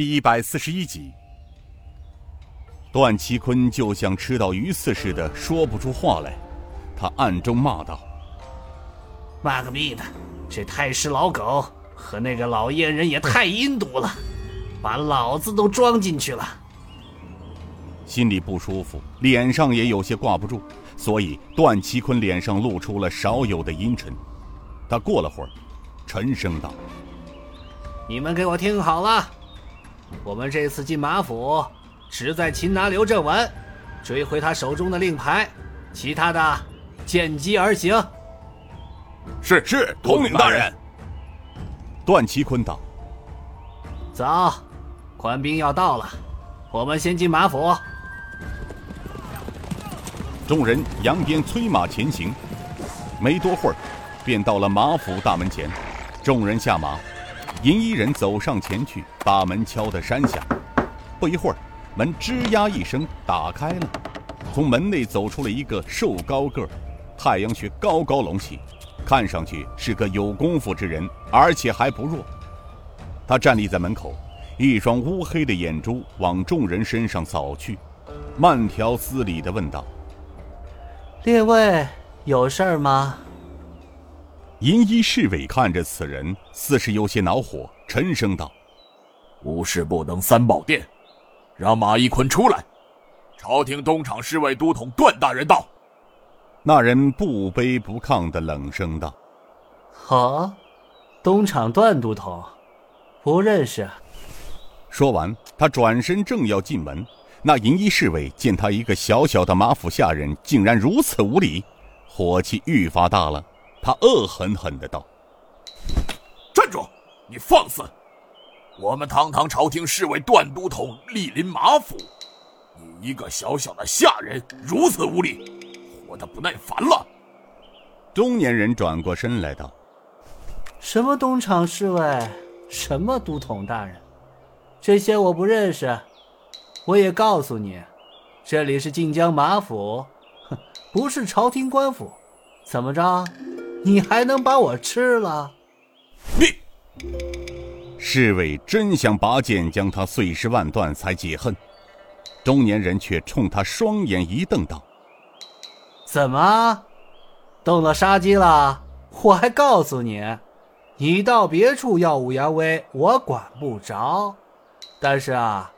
第一百四十一集，段其坤就像吃到鱼刺似的，说不出话来。他暗中骂道：“骂个逼的，这太师老狗和那个老阉人也太阴毒了，把老子都装进去了。”心里不舒服，脸上也有些挂不住，所以段其坤脸上露出了少有的阴沉。他过了会儿，沉声道：“你们给我听好了，我们这次进马府，旨在擒拿刘振文，追回他手中的令牌，其他的见机而行。”是是，统领大人。段其坤道：“走，官兵要到了，我们先进马府。”众人扬鞭催马前行，没多会儿，便到了马府大门前。众人下马，银衣人走上前去，把门敲得山响。不一会儿，门吱呀一声打开了，从门内走出了一个瘦高个儿，太阳穴高高隆起，看上去是个有功夫之人，而且还不弱。他站立在门口，一双乌黑的眼珠往众人身上扫去，慢条斯理地问道。列位有事儿吗？银衣侍卫看着此人，似是有些恼火，沉声道：“无事不能三宝殿，让马一坤出来。朝廷东厂侍卫都统段大人到。”那人不卑不亢的冷声道：“好，东厂段都统，不认识。”说完，他转身正要进门。那银衣侍卫见他一个小小的马府下人竟然如此无礼，火气愈发大了。他恶狠狠的道：“站住！你放肆！我们堂堂朝廷侍卫段都统莅临马府，你一个小小的下人如此无礼，活得不耐烦了。”中年人转过身来道：“什么东厂侍卫，什么都统大人，这些我不认识。”我也告诉你，这里是晋江马府，哼，不是朝廷官府。怎么着，你还能把我吃了？你！侍卫真想拔剑将他碎尸万段才解恨，中年人却冲他双眼一瞪道：“怎么，动了杀机了？我还告诉你，你到别处耀武扬威，我管不着。但是啊。”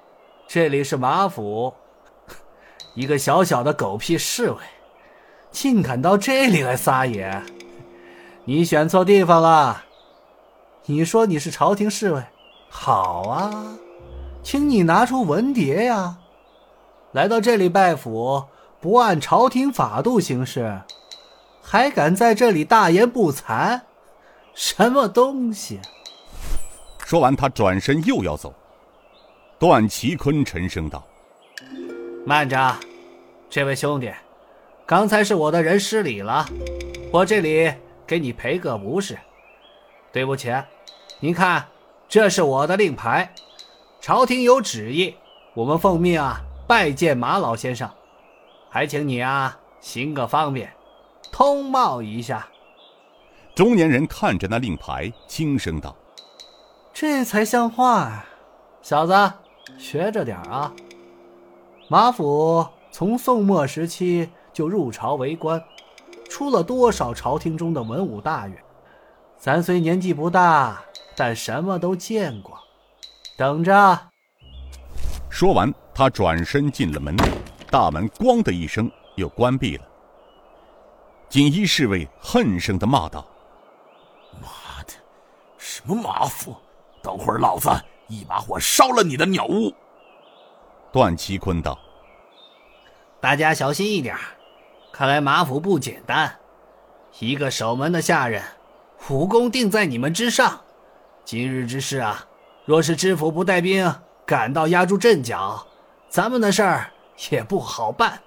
这里是马府，一个小小的狗屁侍卫，竟敢到这里来撒野！你选错地方了。你说你是朝廷侍卫，好啊，请你拿出文牒呀！来到这里拜府，不按朝廷法度行事，还敢在这里大言不惭，什么东西？说完，他转身又要走。段其坤沉声道：“慢着，这位兄弟，刚才是我的人失礼了，我这里给你赔个不是。对不起，您看，这是我的令牌，朝廷有旨意，我们奉命啊拜见马老先生，还请你啊行个方便，通报一下。”中年人看着那令牌，轻声道：“这才像话，小子。”学着点啊！马府从宋末时期就入朝为官，出了多少朝廷中的文武大员。咱虽年纪不大，但什么都见过。等着。说完，他转身进了门，大门“咣”的一声又关闭了。锦衣侍卫恨声的骂道：“妈的，什么马夫？等会儿老子……”一把火烧了你的鸟屋。段其坤道：“大家小心一点，看来马府不简单。一个守门的下人，武功定在你们之上。今日之事啊，若是知府不带兵赶到压住阵脚，咱们的事儿也不好办。”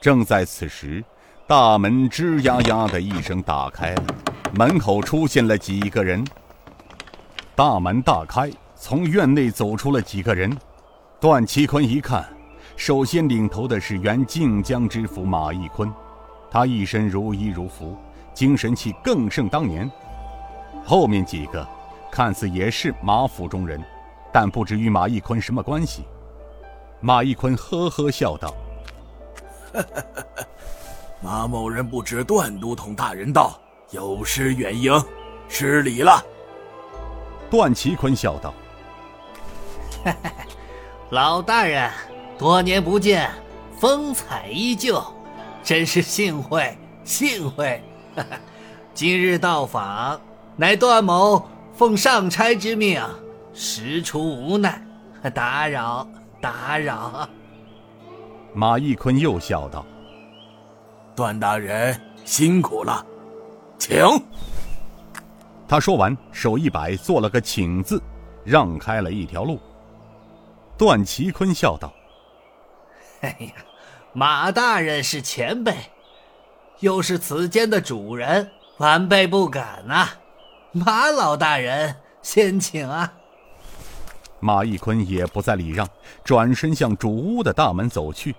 正在此时，大门吱呀呀的一声打开了，门口出现了几个人。大门大开。从院内走出了几个人，段其坤一看，首先领头的是原靖江知府马义坤，他一身如衣如服，精神气更胜当年。后面几个看似也是马府中人，但不知与马义坤什么关系。马义坤呵呵笑道：“ 马某人不知段都统大人到，有失远迎，失礼了。”段其坤笑道：“ 老大人，多年不见，风采依旧，真是幸会幸会。今日到访，乃段某奉上差之命，实出无奈，打扰打扰。”马义坤又笑道：“段大人辛苦了，请。”他说完，手一摆，做了个“请”字，让开了一条路。段祺坤笑道：“ 哎呀，马大人是前辈，又是此间的主人，晚辈不敢呐。马老大人先请啊。”马义坤也不再礼让，转身向主屋的大门走去。